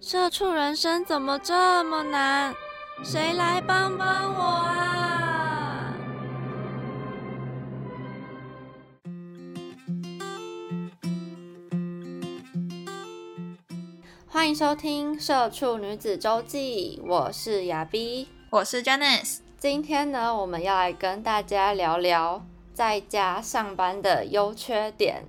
社畜人生怎么这么难？谁来帮帮我啊！欢迎收听《社畜女子周记》，我是亚碧，我是 Janice。今天呢，我们要来跟大家聊聊在家上班的优缺点。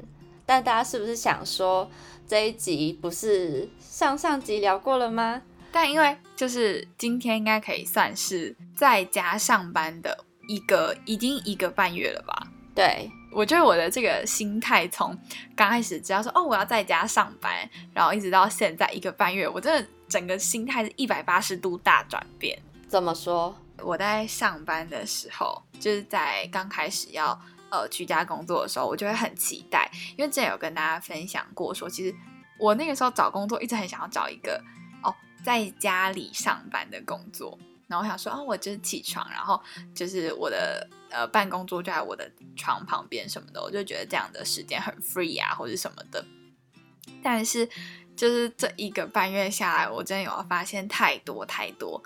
但大家是不是想说？这一集不是上上集聊过了吗？但因为就是今天应该可以算是在家上班的一个，已经一个半月了吧？对，我觉得我的这个心态从刚开始只要说哦我要在家上班，然后一直到现在一个半月，我真的整个心态是一百八十度大转变。怎么说？我在上班的时候，就是在刚开始要。呃，居家工作的时候，我就会很期待，因为之前有跟大家分享过，说其实我那个时候找工作一直很想要找一个哦，在家里上班的工作。然后我想说，哦，我就是起床，然后就是我的呃办公桌就在我的床旁边什么的，我就觉得这样的时间很 free 啊，或者什么的。但是就是这一个半月下来，我真的有发现太多太多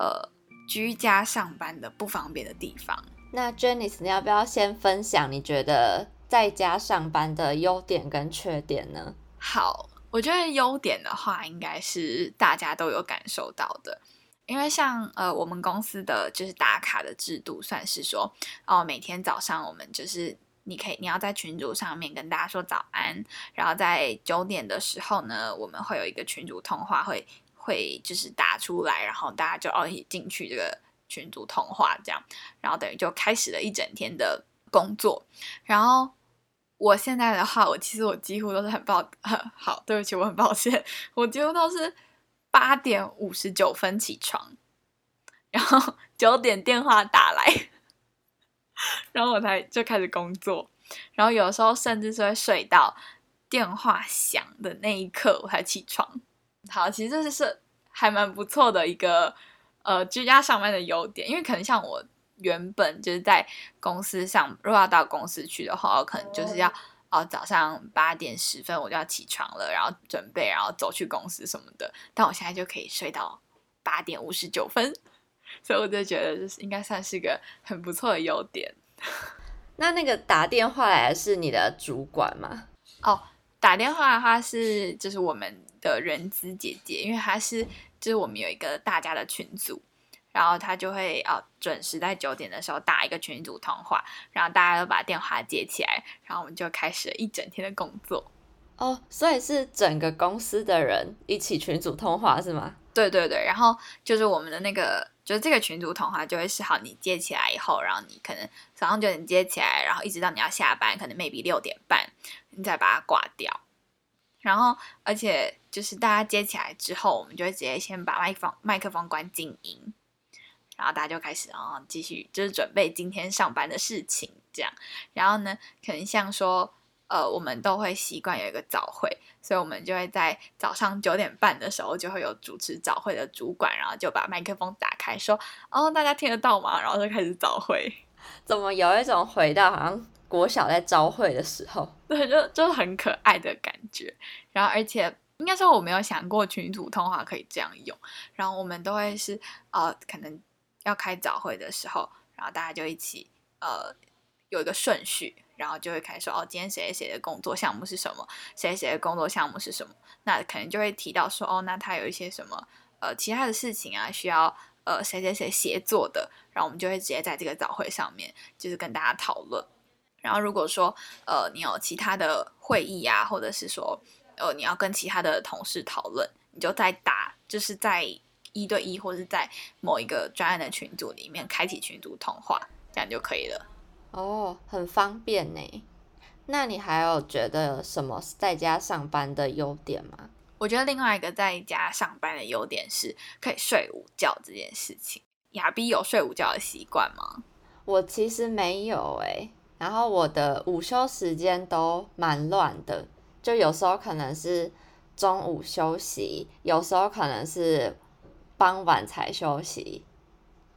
呃居家上班的不方便的地方。那 Janice，你要不要先分享你觉得在家上班的优点跟缺点呢？好，我觉得优点的话，应该是大家都有感受到的，因为像呃我们公司的就是打卡的制度，算是说哦每天早上我们就是你可以你要在群组上面跟大家说早安，然后在九点的时候呢，我们会有一个群组通话会会就是打出来，然后大家就哦一起进去这个。群组通话这样，然后等于就开始了一整天的工作。然后我现在的话，我其实我几乎都是很抱好，对不起，我很抱歉，我几乎都是八点五十九分起床，然后九点电话打来，然后我才就开始工作。然后有时候甚至是会睡到电话响的那一刻我才起床。好，其实这是还蛮不错的一个。呃，居家上班的优点，因为可能像我原本就是在公司上，如果要到公司去的话，我可能就是要哦早上八点十分我就要起床了，然后准备，然后走去公司什么的。但我现在就可以睡到八点五十九分，所以我就觉得就是应该算是个很不错的优点。那那个打电话来的是你的主管吗？哦，打电话的话是就是我们的人资姐姐，因为她是。就是我们有一个大家的群组，然后她就会哦准时在九点的时候打一个群组通话，然后大家都把电话接起来，然后我们就开始了一整天的工作。哦，所以是整个公司的人一起群组通话是吗？对对对，然后就是我们的那个，就是这个群组通话就会是好，你接起来以后，然后你可能早上九点接起来，然后一直到你要下班，可能 maybe 六点半，你再把它挂掉。然后，而且就是大家接起来之后，我们就会直接先把麦克风麦克风关静音，然后大家就开始啊继续就是准备今天上班的事情这样。然后呢，可能像说呃，我们都会习惯有一个早会，所以我们就会在早上九点半的时候就会有主持早会的主管，然后就把麦克风打开说：“哦，大家听得到吗？”然后就开始早会。怎么有一种回到好像？国小在招会的时候，对，就就很可爱的感觉。然后，而且应该说我没有想过群组通话可以这样用。然后我们都会是呃，可能要开早会的时候，然后大家就一起呃有一个顺序，然后就会开始说哦，今天谁谁谁的工作项目是什么，谁谁的工作项目是什么。那可能就会提到说哦，那他有一些什么呃其他的事情啊，需要呃谁谁谁协作的。然后我们就会直接在这个早会上面，就是跟大家讨论。然后如果说呃你有其他的会议啊，或者是说呃你要跟其他的同事讨论，你就再打就是在一对一或者是在某一个专案的群组里面开启群组通话，这样就可以了。哦，很方便呢。那你还有觉得什么在家上班的优点吗？我觉得另外一个在家上班的优点是可以睡午觉这件事情。亚逼有睡午觉的习惯吗？我其实没有诶、然后我的午休时间都蛮乱的，就有时候可能是中午休息，有时候可能是傍晚才休息，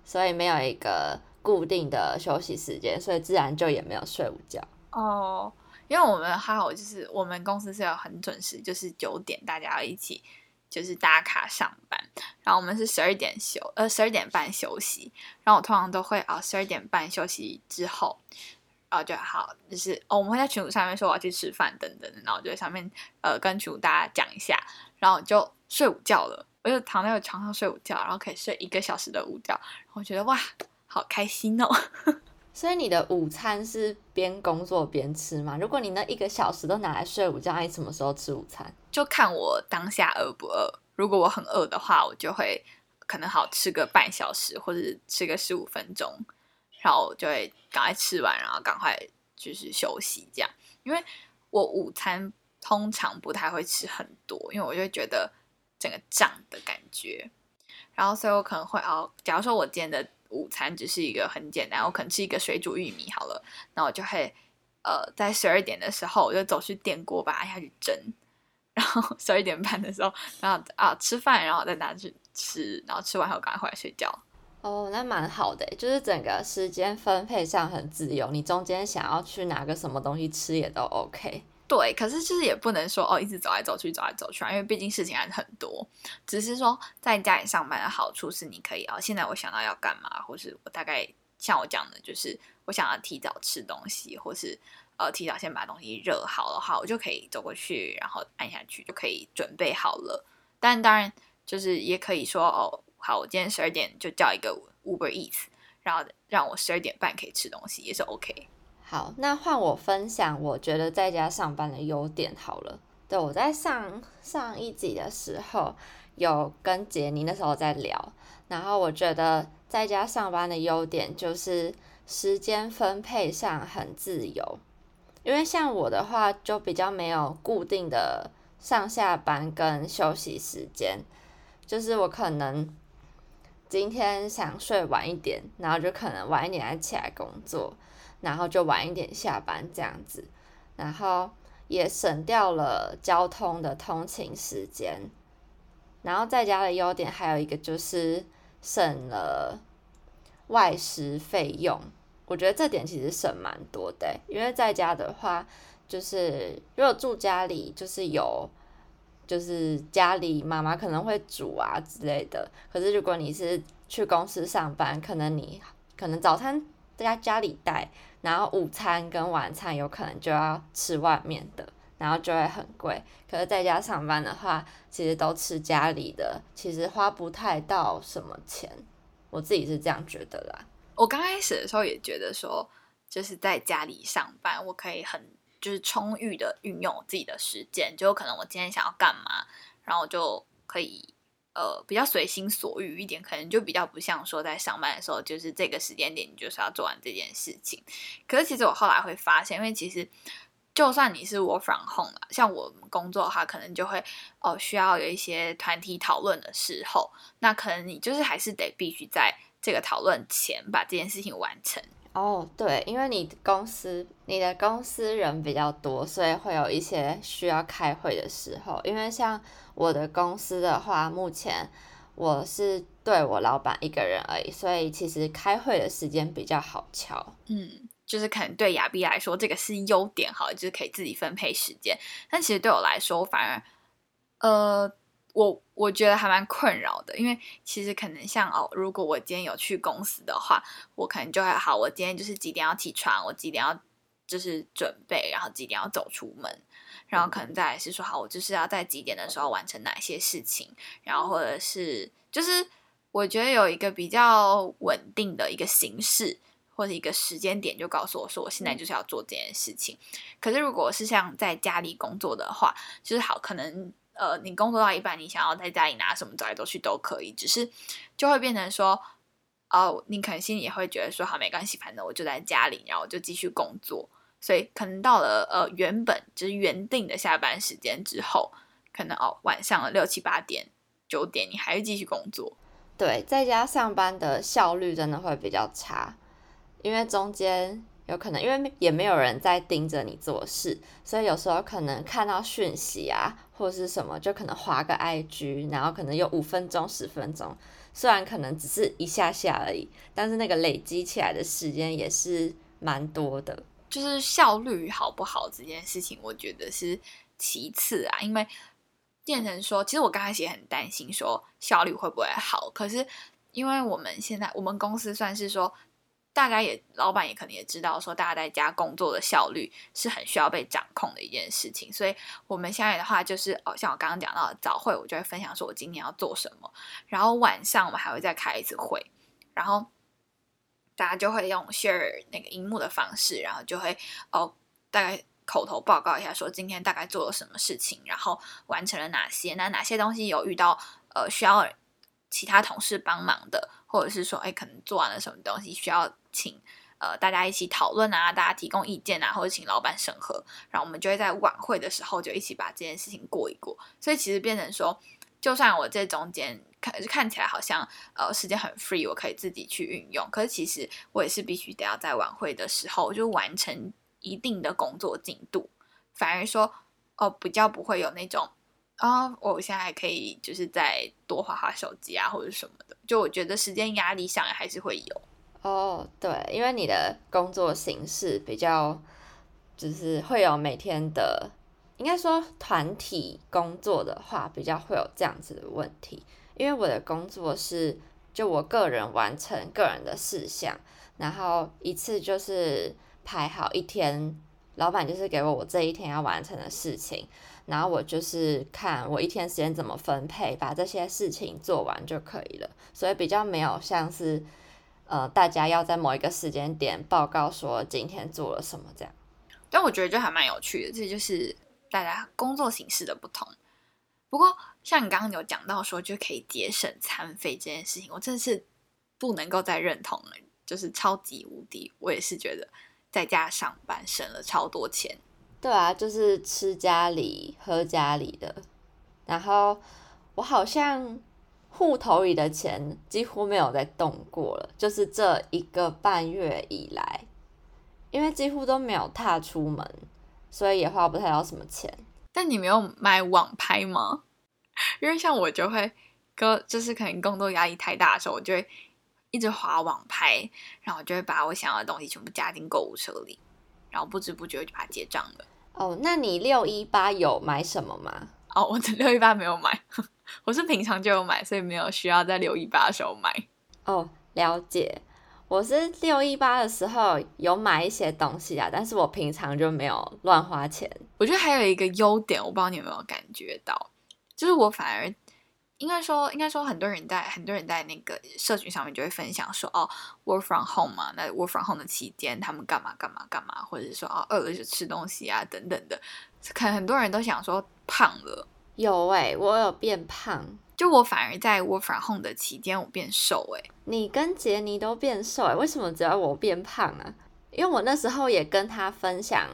所以没有一个固定的休息时间，所以自然就也没有睡午觉。哦，因为我们还好，就是我们公司是有很准时，就是九点大家要一起就是打卡上班，然后我们是十二点休，呃十二点半休息，然后我通常都会啊十二点半休息之后，然后就好，就是、哦、我们会在群组上面说我要去吃饭等等，然后就在上面呃跟群组大家讲一下，然后就睡午觉了，我就躺在我床上睡午觉，然后可以睡一个小时的午觉，我觉得哇好开心哦。所以你的午餐是边工作边吃吗？如果你那一个小时都拿来睡午觉，那你什么时候吃午餐？就看我当下饿不饿。如果我很饿的话，我就会可能好吃个半小时，或者吃个十五分钟，然后就会赶快吃完，然后赶快就是休息这样。因为我午餐通常不太会吃很多，因为我就觉得整个胀的感觉。然后所以我可能会哦，假如说我今天的午餐只是一个很简单，我可能吃一个水煮玉米好了，那我就会呃在十二点的时候，我就走去电锅把它下去蒸。然后十二点半的时候，然后啊吃饭，然后再拿去吃，然后吃完后赶快回来睡觉。哦，那蛮好的，就是整个时间分配上很自由，你中间想要去拿个什么东西吃也都 OK。对，可是就是也不能说哦，一直走来走去，走来走去啊，因为毕竟事情还是很多。只是说在家里上班的好处是，你可以哦，现在我想到要干嘛，或是我大概像我讲的，就是我想要提早吃东西，或是呃提早先把东西热好的话，我就可以走过去，然后按下去就可以准备好了。但当然就是也可以说哦，好，我今天十二点就叫一个 Uber Eats，然后让我十二点半可以吃东西，也是 OK。好，那换我分享，我觉得在家上班的优点好了。对，我在上上一集的时候有跟杰尼那时候在聊，然后我觉得在家上班的优点就是时间分配上很自由，因为像我的话就比较没有固定的上下班跟休息时间，就是我可能今天想睡晚一点，然后就可能晚一点再起来工作。然后就晚一点下班这样子，然后也省掉了交通的通勤时间。然后在家的优点还有一个就是省了外食费用，我觉得这点其实省蛮多的，因为在家的话，就是如果住家里，就是有，就是家里妈妈可能会煮啊之类的。可是如果你是去公司上班，可能你可能早餐在家里带。然后午餐跟晚餐有可能就要吃外面的，然后就会很贵。可是在家上班的话，其实都吃家里的，其实花不太到什么钱。我自己是这样觉得啦。我刚开始的时候也觉得说，就是在家里上班，我可以很就是充裕的运用我自己的时间，就可能我今天想要干嘛，然后就可以。呃，比较随心所欲一点，可能就比较不像说在上班的时候，就是这个时间点你就是要做完这件事情。可是其实我后来会发现，因为其实就算你是 work from home 啦，像我们工作的话，可能就会哦需要有一些团体讨论的时候，那可能你就是还是得必须在这个讨论前把这件事情完成。哦，对，因为你公司你的公司人比较多，所以会有一些需要开会的时候。因为像我的公司的话，目前我是对我老板一个人而已，所以其实开会的时间比较好敲。嗯，就是可能对亚碧来说，这个是优点，好，就是可以自己分配时间。但其实对我来说，反而呃。我我觉得还蛮困扰的，因为其实可能像哦，如果我今天有去公司的话，我可能就会好，我今天就是几点要起床，我几点要就是准备，然后几点要走出门，然后可能再来是说好，我就是要在几点的时候完成哪些事情，然后或者是就是我觉得有一个比较稳定的一个形式或者一个时间点，就告诉我说我现在就是要做这件事情。可是如果是像在家里工作的话，就是好可能。呃，你工作到一半，你想要在家里拿什么走来走去都可以，只是就会变成说，哦，你可能心里也会觉得说，好，没关系，反正我就在家里，然后就继续工作。所以可能到了呃原本就是原定的下班时间之后，可能哦晚上了六七八点九点你还是继续工作。对，在家上班的效率真的会比较差，因为中间有可能因为也没有人在盯着你做事，所以有时候可能看到讯息啊或者是什么，就可能划个 IG，然后可能有五分钟十分钟，虽然可能只是一下下而已，但是那个累积起来的时间也是蛮多的。就是效率好不好这件事情，我觉得是其次啊，因为。变成说，其实我刚开始也很担心，说效率会不会好。可是，因为我们现在我们公司算是说，大家也老板也可能也知道，说大家在家工作的效率是很需要被掌控的一件事情。所以，我们现在的话就是，哦，像我刚刚讲到的早会，我就会分享说我今天要做什么。然后晚上我们还会再开一次会，然后大家就会用 share 那个荧幕的方式，然后就会哦大概。口头报告一下，说今天大概做了什么事情，然后完成了哪些？那哪些东西有遇到呃需要其他同事帮忙的，或者是说，哎，可能做完了什么东西需要请呃大家一起讨论啊，大家提供意见啊，或者请老板审核，然后我们就会在晚会的时候就一起把这件事情过一过。所以其实变成说，就算我这中间看看起来好像呃时间很 free，我可以自己去运用，可是其实我也是必须得要在晚会的时候就完成。一定的工作进度，反而说哦，比较不会有那种啊，我现在还可以就是再多划划手机啊，或者什么的。就我觉得时间压力上还是会有哦，对，因为你的工作形式比较，就是会有每天的，应该说团体工作的话，比较会有这样子的问题。因为我的工作是就我个人完成个人的事项，然后一次就是。排好一天，老板就是给我我这一天要完成的事情，然后我就是看我一天时间怎么分配，把这些事情做完就可以了。所以比较没有像是，呃，大家要在某一个时间点报告说今天做了什么这样。但我觉得就还蛮有趣的，这就是大家工作形式的不同。不过像你刚刚有讲到说就可以节省餐费这件事情，我真的是不能够再认同了，就是超级无敌，我也是觉得。在家上班省了超多钱，对啊，就是吃家里喝家里的，然后我好像户头里的钱几乎没有再动过了，就是这一个半月以来，因为几乎都没有踏出门，所以也花不太到什么钱。但你没有买网拍吗？因为像我就会，哥就是可能工作压力太大的时候，我就会。一直划网拍，然后就会把我想要的东西全部加进购物车里，然后不知不觉就把它结账了。哦，那你六一八有买什么吗？哦，我六一八没有买，我是平常就有买，所以没有需要在六一八的时候买。哦，了解。我是六一八的时候有买一些东西啊，但是我平常就没有乱花钱。我觉得还有一个优点，我不知道你有没有感觉到，就是我反而。应该说，应该说，很多人在很多人在那个社群上面就会分享说，哦，work from home 嘛，那 work from home 的期间，他们干嘛干嘛干嘛，或者是说，哦，饿了就吃东西啊，等等的。可能很多人都想说胖了，有哎，我有变胖，就我反而在 work from home 的期间，我变瘦哎。你跟杰尼都变瘦哎，为什么只要我变胖啊？因为我那时候也跟他分享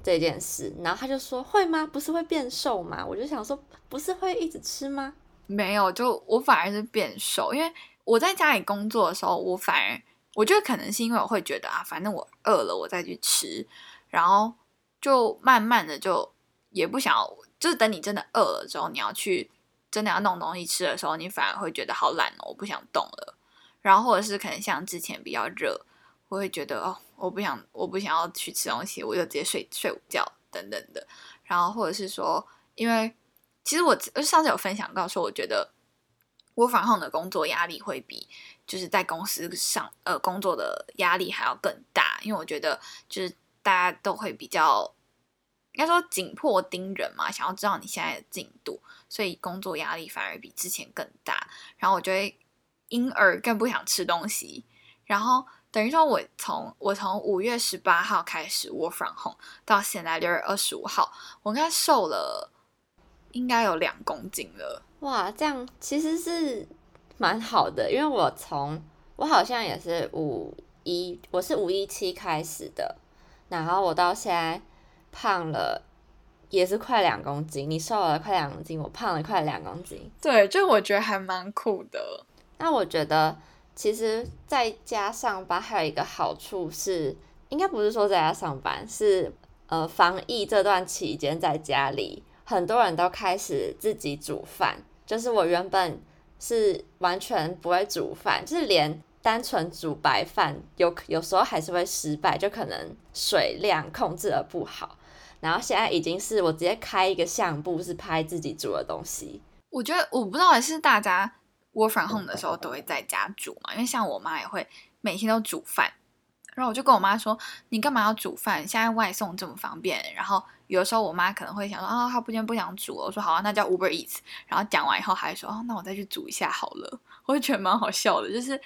这件事，然后他就说会吗？不是会变瘦吗？我就想说，不是会一直吃吗？没有，就我反而是变瘦，因为我在家里工作的时候，我反而我觉得可能是因为我会觉得啊，反正我饿了，我再去吃，然后就慢慢的就也不想要，就是等你真的饿了之后，你要去真的要弄东西吃的时候，你反而会觉得好懒哦，我不想动了。然后或者是可能像之前比较热，我会觉得哦，我不想我不想要去吃东西，我就直接睡睡午觉等等的。然后或者是说，因为。其实我上次有分享到说，我觉得我反后的工作压力会比就是在公司上呃工作的压力还要更大，因为我觉得就是大家都会比较应该说紧迫盯人嘛，想要知道你现在的进度，所以工作压力反而比之前更大。然后我就会因而更不想吃东西。然后等于说我从我从五月十八号开始 work from home 到现在六月二十五号，我应该瘦了。应该有两公斤了，哇，这样其实是蛮好的，因为我从我好像也是五一，我是五一七开始的，然后我到现在胖了也是快两公斤，你瘦了快两公斤，我胖了快两公斤。对，就我觉得还蛮酷的。那我觉得其实在家上班还有一个好处是，应该不是说在家上班，是呃防疫这段期间在家里，很多人都开始自己煮饭。就是我原本是完全不会煮饭，就是连单纯煮白饭有有时候还是会失败，就可能水量控制的不好。然后现在已经是我直接开一个相簿，是拍自己煮的东西。我觉得我不知道是大家 work from home 的时候都会在家煮嘛，因为像我妈也会每天都煮饭，然后我就跟我妈说：“你干嘛要煮饭？现在外送这么方便。”然后有的时候我妈可能会想说：“啊，她不今天不想煮。”我说：“好啊，那叫 Uber Eats。”然后讲完以后还说：“哦，那我再去煮一下好了。”我就觉得蛮好笑的，就是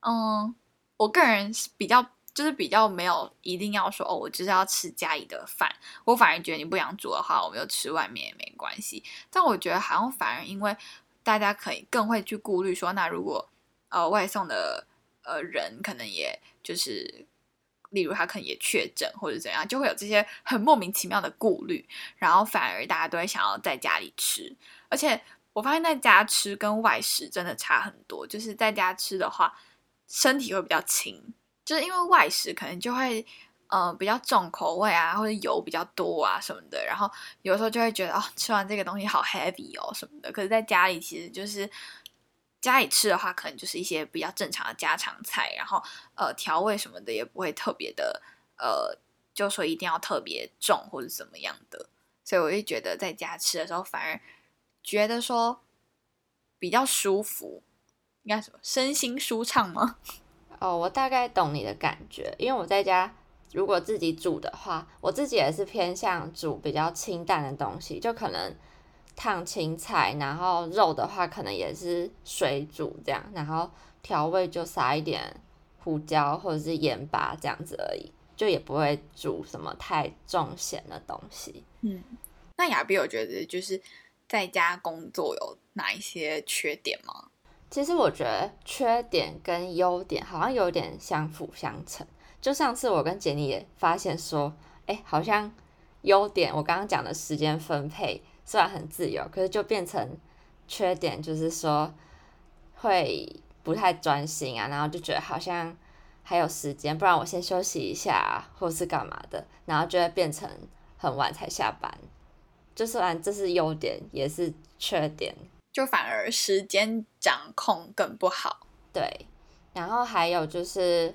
嗯，我个人是比较。就是比较没有一定要说哦，我就是要吃家里的饭。我反而觉得你不想煮的话，我们就吃外面也没关系。但我觉得好像反而因为大家可以更会去顾虑说，那如果呃外送的呃人可能也就是，例如他可能也确诊或者怎样，就会有这些很莫名其妙的顾虑。然后反而大家都会想要在家里吃。而且我发现在家吃跟外食真的差很多。就是在家吃的话，身体会比较轻。就是因为外食可能就会，呃，比较重口味啊，或者油比较多啊什么的，然后有时候就会觉得哦，吃完这个东西好 heavy 哦什么的。可是在家里其实就是家里吃的话，可能就是一些比较正常的家常菜，然后呃调味什么的也不会特别的，呃，就说一定要特别重或者怎么样的。所以我就觉得在家吃的时候，反而觉得说比较舒服，应该什么身心舒畅吗？哦，我大概懂你的感觉，因为我在家如果自己煮的话，我自己也是偏向煮比较清淡的东西，就可能烫青菜，然后肉的话可能也是水煮这样，然后调味就撒一点胡椒或者是盐巴这样子而已，就也不会煮什么太重咸的东西。嗯，那亚比，我觉得就是在家工作有哪一些缺点吗？其实我觉得缺点跟优点好像有点相辅相成。就上次我跟杰尼也发现说，哎，好像优点我刚刚讲的时间分配虽然很自由，可是就变成缺点，就是说会不太专心啊，然后就觉得好像还有时间，不然我先休息一下或是干嘛的，然后就会变成很晚才下班。就虽然这是优点，也是缺点。就反而时间掌控更不好，对。然后还有就是，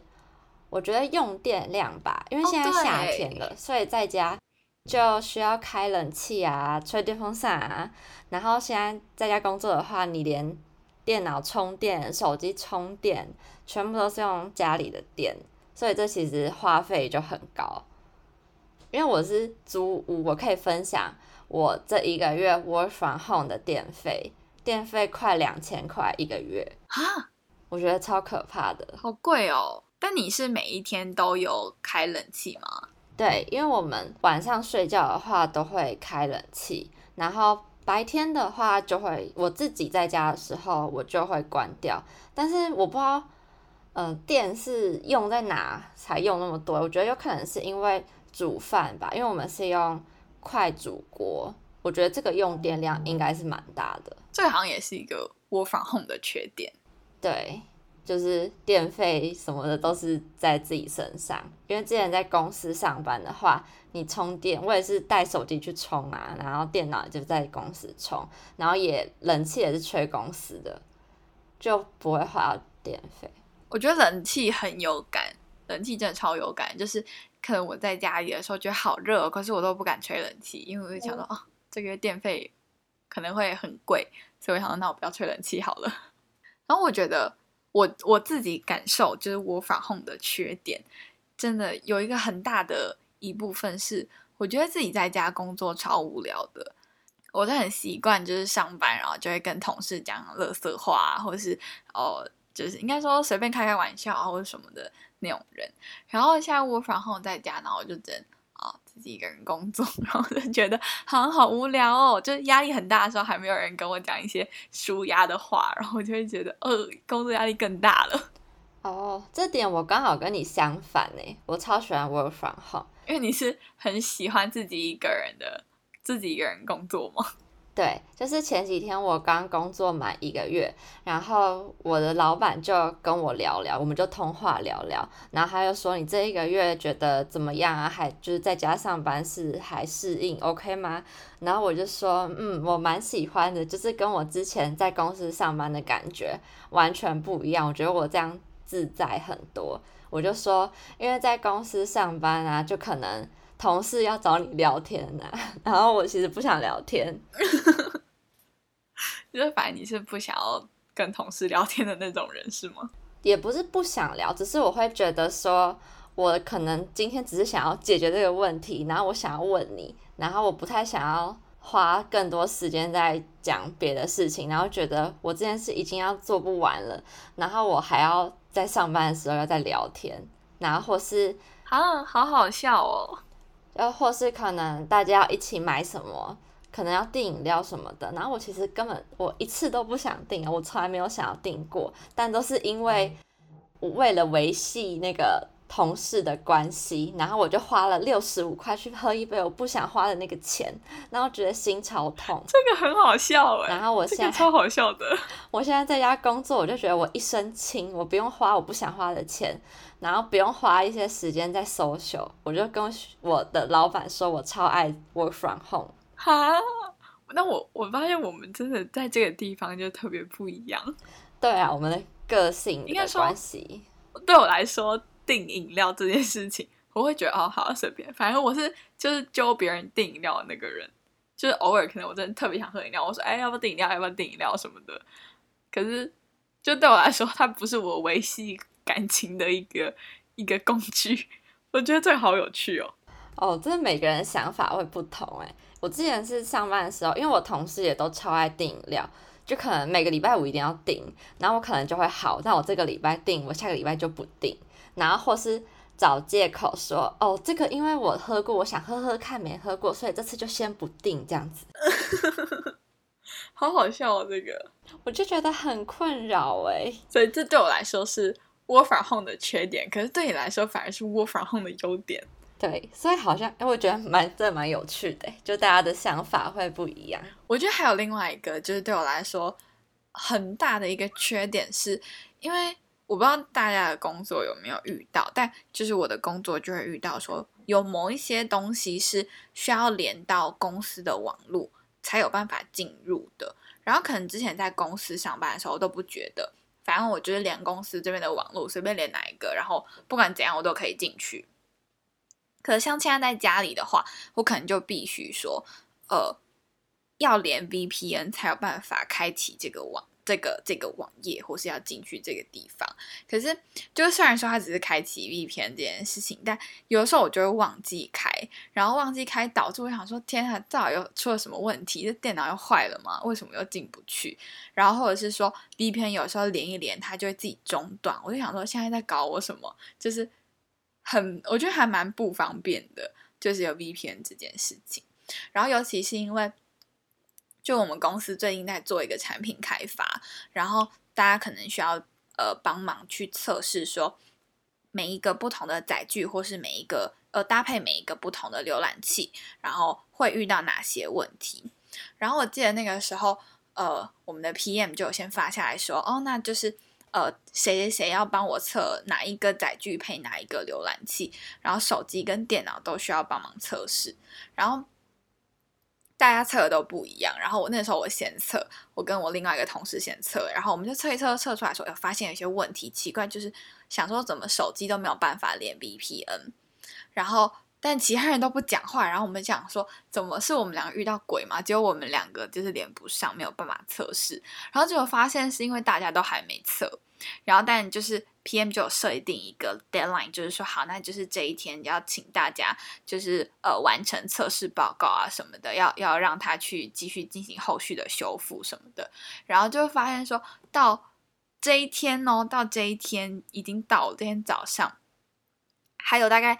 我觉得用电量吧，因为现在夏天了，所以在家就需要开冷气啊，吹电风扇啊。然后现在在家工作的话，你连电脑充电、手机充电，全部都是用家里的电，所以这其实花费就很高。因为我是租屋，我可以分享我这一个月 work from home 的 电费。电费快两千块一个月啊！我觉得超可怕的，好贵哦。但你是每一天都有开冷气吗？对，因为我们晚上睡觉的话都会开冷气，然后白天的话就会我自己在家的时候我就会关掉。但是我不知道，呃，电是用在哪才用那么多？我觉得有可能是因为煮饭吧，因为我们是用快煮锅，我觉得这个用电量应该是蛮大的。这好像也是一个 work from home 的缺点，对，就是电费什么的都是在自己身上。因为之前在公司上班的话，你充电，我也是带手机去充啊，然后电脑就在公司充，然后也冷气也是吹公司的，就不会花电费。我觉得冷气很有感，冷气真的超有感，就是可能我在家里的时候觉得好热，可是我都不敢吹冷气，因为我就想到哦，这个电费。可能会很贵，所以我想说，那我不要吹冷气好了。然后我觉得，我我自己感受就是我法 home 的缺点，真的有一个很大的一部分是，我觉得自己在家工作超无聊的。我都很习惯就是上班，然后就会跟同事讲乐色话，或是哦，就是应该说随便开开玩笑啊或者什么的那种人。然后现在我反 home 在家，然后我就真。自己一个人工作，然后就觉得好像好无聊哦，就压力很大的时候，还没有人跟我讲一些舒压的话，然后我就会觉得，呃，工作压力更大了。哦，这点我刚好跟你相反呢，我超喜欢 work from home，因为你是很喜欢自己一个人的自己一个人工作吗？对，就是前几天我刚工作满一个月，然后我的老板就跟我聊聊，我们就通话聊聊，然后他就说你这一个月觉得怎么样啊？还就是在家上班是还适应 OK 吗？然后我就说嗯，我蛮喜欢的，就是跟我之前在公司上班的感觉完全不一样，我觉得我这样自在很多。我就说因为在公司上班啊，就可能。同事要找你聊天呐，然后我其实不想聊天，就是反正你是不想要跟同事聊天的那种人是吗？也不是不想聊，只是我会觉得说，我可能今天只是想要解决这个问题，然后我想要问你，然后我不太想要花更多时间在讲别的事情，然后觉得我这件事已经要做不完了，然后我还要在上班的时候要再聊天，然后或是啊，好好笑哦。又或是可能大家要一起买什么，可能要订饮料什么的，然后我其实根本我一次都不想订啊，我从来没有想要订过，但都是因为我为了维系那个同事的关系，然后我就花了六十五块去喝一杯我不想花的那个钱，然后觉得心超痛。这个很好笑哎，然后我现在超好笑的，我现在在家工作，我就觉得我一身轻，我不用花我不想花的钱。然后不用花一些时间在 social，我就跟我的老板说，我超爱 work from home。哈，那我我发现我们真的在这个地方就特别不一样。对啊，我们的个性的关系。对我来说，订饮料这件事情，我会觉得哦，好随便，反正我是就是揪别人订饮料的那个人，就是偶尔可能我真的特别想喝饮料，我说哎，要不要订饮料，要不要订饮料什么的。可是就对我来说，它不是我维系。感情的一个一个工具，我觉得这个好有趣哦。哦，真的每个人想法会不同哎。我之前是上班的时候，因为我同事也都超爱订饮料，就可能每个礼拜五一定要订，然后我可能就会好，那我这个礼拜订，我下个礼拜就不订，然后或是找借口说哦，这个因为我喝过，我想喝喝看，没喝过，所以这次就先不订这样子。好好笑哦，这个我就觉得很困扰哎。所以这对我来说是 work from home 的缺点，可是对你来说反而是 work from home 的优点。对，所以好像哎，我觉得蛮这蛮有趣的，就大家的想法会不一样。我觉得还有另外一个，就是对我来说很大的一个缺点，是因为我不知道大家的工作有没有遇到，但就是我的工作就会遇到说，有某一些东西是需要连到公司的网络。才有办法进入的。然后可能之前在公司上班的时候都不觉得，反正我就是连公司这边的网络随便连哪一个，然后不管怎样我都可以进去。可是像现在在家里的话，我可能就必须说，呃，要连 VPN 才有办法开启这个网。这个这个网页，或是要进去这个地方，可是就虽然说它只是开启 VPN 这件事情，但有的时候我就会忘记开，然后忘记开，导致我想说，天啊，到底又出了什么问题？这电脑又坏了吗？为什么又进不去？然后或者是说 VPN 有时候连一连，它就会自己中断，我就想说，现在在搞我什么？就是很，我觉得还蛮不方便的，就是有 VPN 这件事情。然后尤其是因为。就我们公司最近在做一个产品开发，然后大家可能需要呃帮忙去测试，说每一个不同的载具，或是每一个呃搭配每一个不同的浏览器，然后会遇到哪些问题。然后我记得那个时候，呃，我们的 PM 就有先发下来说，哦，那就是呃谁谁谁要帮我测哪一个载具配哪一个浏览器，然后手机跟电脑都需要帮忙测试，然后。大家测的都不一样，然后我那时候我先测，我跟我另外一个同事先测，然后我们就测一测，测出来说，哎，发现有些问题，奇怪，就是想说怎么手机都没有办法连 VPN，然后但其他人都不讲话，然后我们讲说，怎么是我们两个遇到鬼嘛？结果我们两个就是连不上，没有办法测试，然后结果发现是因为大家都还没测。然后，但就是 PM 就有设定一个 deadline，就是说好，那就是这一天要请大家就是呃完成测试报告啊什么的，要要让他去继续进行后续的修复什么的。然后就发现说到这一天哦，到这一天已经到了，这天早上还有大概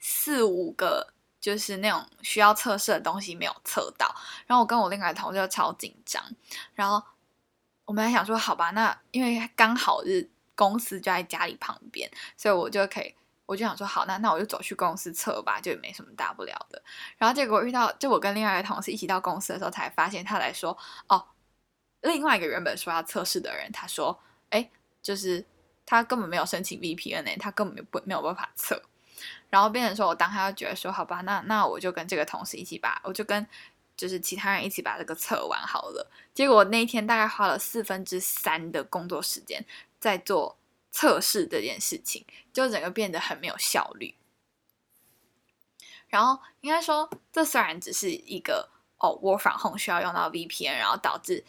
四五个就是那种需要测试的东西没有测到。然后我跟我另外同事就超紧张，然后。我们还想说，好吧，那因为刚好是公司就在家里旁边，所以我就可以，我就想说好，那那我就走去公司测吧，就也没什么大不了的。然后结果遇到，就我跟另外一个同事一起到公司的时候，才发现他来说，哦，另外一个原本说要测试的人，他说，哎，就是他根本没有申请 VPN 呢，他根本没不没有办法测。然后变成说我当他觉得说，好吧，那那我就跟这个同事一起把，我就跟就是其他人一起把这个测完好了。结果那一天大概花了四分之三的工作时间在做测试这件事情，就整个变得很没有效率。然后应该说，这虽然只是一个哦，work from home 需要用到 VPN，然后导致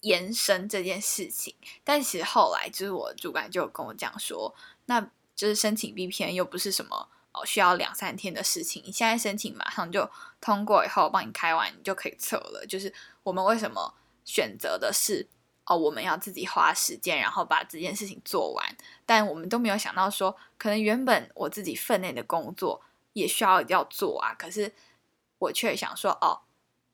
延伸这件事情，但其实后来就是我主管就跟我讲说，那就是申请 VPN 又不是什么哦需要两三天的事情，你现在申请马上就通过以后帮你开完，你就可以测了。就是我们为什么选择的是哦，我们要自己花时间，然后把这件事情做完，但我们都没有想到说，可能原本我自己分内的工作。也需要要做啊，可是我却想说，哦，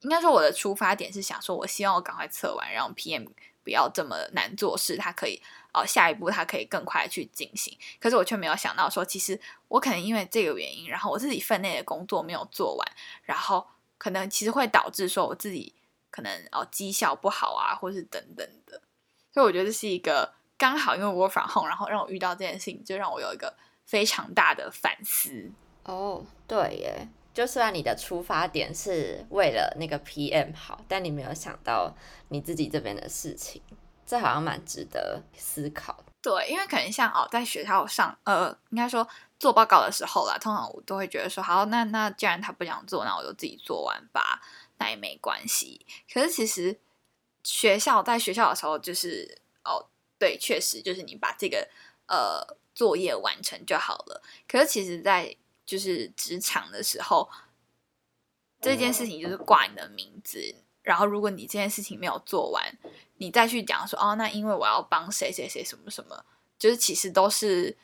应该说我的出发点是想说，我希望我赶快测完，让 PM 不要这么难做事，他可以哦，下一步他可以更快去进行。可是我却没有想到说，其实我可能因为这个原因，然后我自己分内的工作没有做完，然后可能其实会导致说我自己可能哦绩效不好啊，或是等等的。所以我觉得这是一个刚好，因为我反后，然后让我遇到这件事情，就让我有一个非常大的反思。哦，对耶，就虽然你的出发点是为了那个 PM 好，但你没有想到你自己这边的事情，这好像蛮值得思考。对，因为可能像哦，在学校上，呃，应该说做报告的时候啦，通常我都会觉得说，好，那那既然他不想做，那我就自己做完吧，那也没关系。可是其实学校在学校的时候，就是哦，对，确实就是你把这个呃作业完成就好了。可是其实，在就是职场的时候，这件事情就是挂你的名字。然后，如果你这件事情没有做完，你再去讲说哦，那因为我要帮谁谁谁什么什么，就是其实都是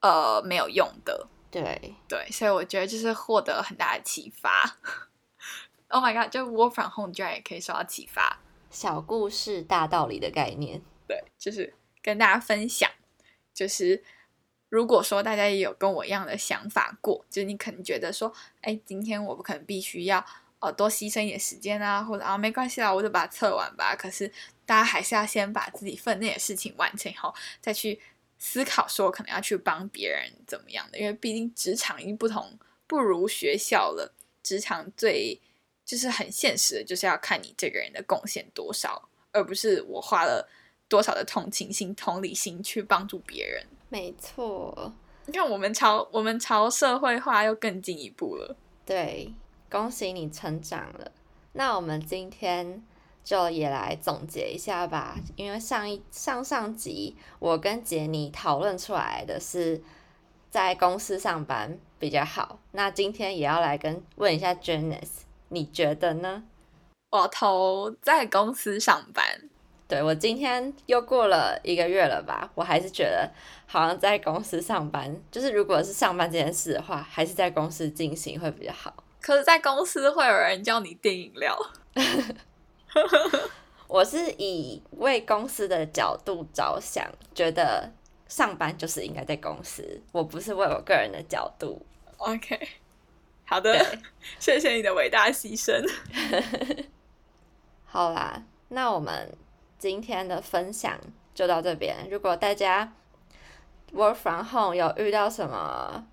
呃没有用的。对对，所以我觉得就是获得很大的启发。Oh my god！就 work from home 居然也可以受到启发，小故事大道理的概念。对，就是跟大家分享，就是。如果说大家也有跟我一样的想法过，就是你可能觉得说，哎，今天我不可能必须要呃多牺牲一点时间啊，或者啊没关系啦，我就把它测完吧。可是大家还是要先把自己分内的事情完成以后，再去思考说可能要去帮别人怎么样的，因为毕竟职场已经不同，不如学校了。职场最就是很现实的，就是要看你这个人的贡献多少，而不是我花了多少的同情心、同理心去帮助别人。没错，你看我们朝我们朝社会化又更进一步了。对，恭喜你成长了。那我们今天就也来总结一下吧，因为上一上上集我跟杰尼讨论出来的是在公司上班比较好。那今天也要来跟问一下 Janice，你觉得呢？我投在公司上班。对我今天又过了一个月了吧，我还是觉得好像在公司上班，就是如果是上班这件事的话，还是在公司进行会比较好。可是，在公司会有人叫你订饮料。我是以为公司的角度着想，觉得上班就是应该在公司，我不是为我个人的角度。OK，好的，谢谢你的伟大牺牲。好啦，那我们。今天的分享就到这边。如果大家 work from home 有遇到什么，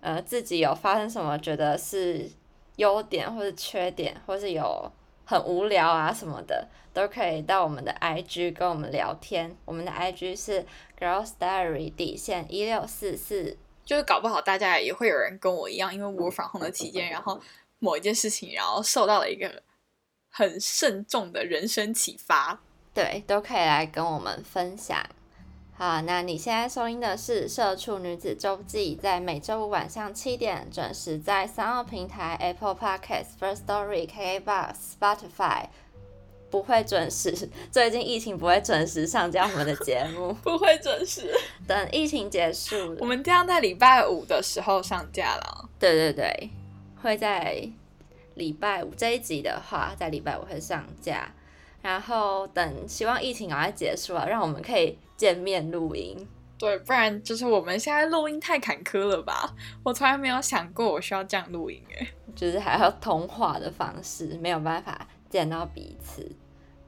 呃，自己有发生什么觉得是优点或者缺点，或是有很无聊啊什么的，都可以到我们的 IG 跟我们聊天。我们的 IG 是 girls diary 底线一六四四。就是搞不好大家也会有人跟我一样，因为 work from home 的期间，然后某一件事情，然后受到了一个很慎重的人生启发。对，都可以来跟我们分享。好，那你现在收听的是《社畜女子周记》，在每周五晚上七点准时在三号平台 Apple Podcast、First Story、KKBox、Spotify 不会准时，最近疫情不会准时上架我们的节目，不会准时。等疫情结束，我们将在礼拜五的时候上架了。对对对，会在礼拜五这一集的话，在礼拜五会上架。然后等，希望疫情赶快结束了，让我们可以见面录音。对，不然就是我们现在录音太坎坷了吧？我从来没有想过我需要这样录音哎。就是还要通话的方式，没有办法见到彼此，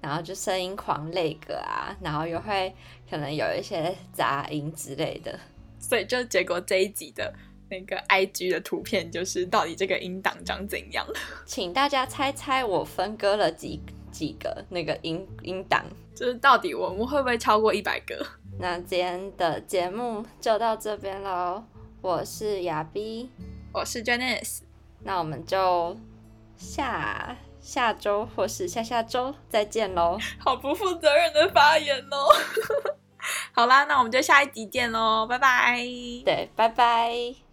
然后就声音狂累个啊，然后又会可能有一些杂音之类的。所以就结果这一集的那个 IG 的图片就是到底这个音档长怎样？请大家猜猜我分割了几几个那个音音档？就是到底我们会不会超过一百个？那今天的节目就到这边喽。我是亚碧，我是 Janice，那我们就下下周或是下下周再见喽。好不负责任的发言哦。好啦，那我们就下一集见喽，拜拜。对，拜拜。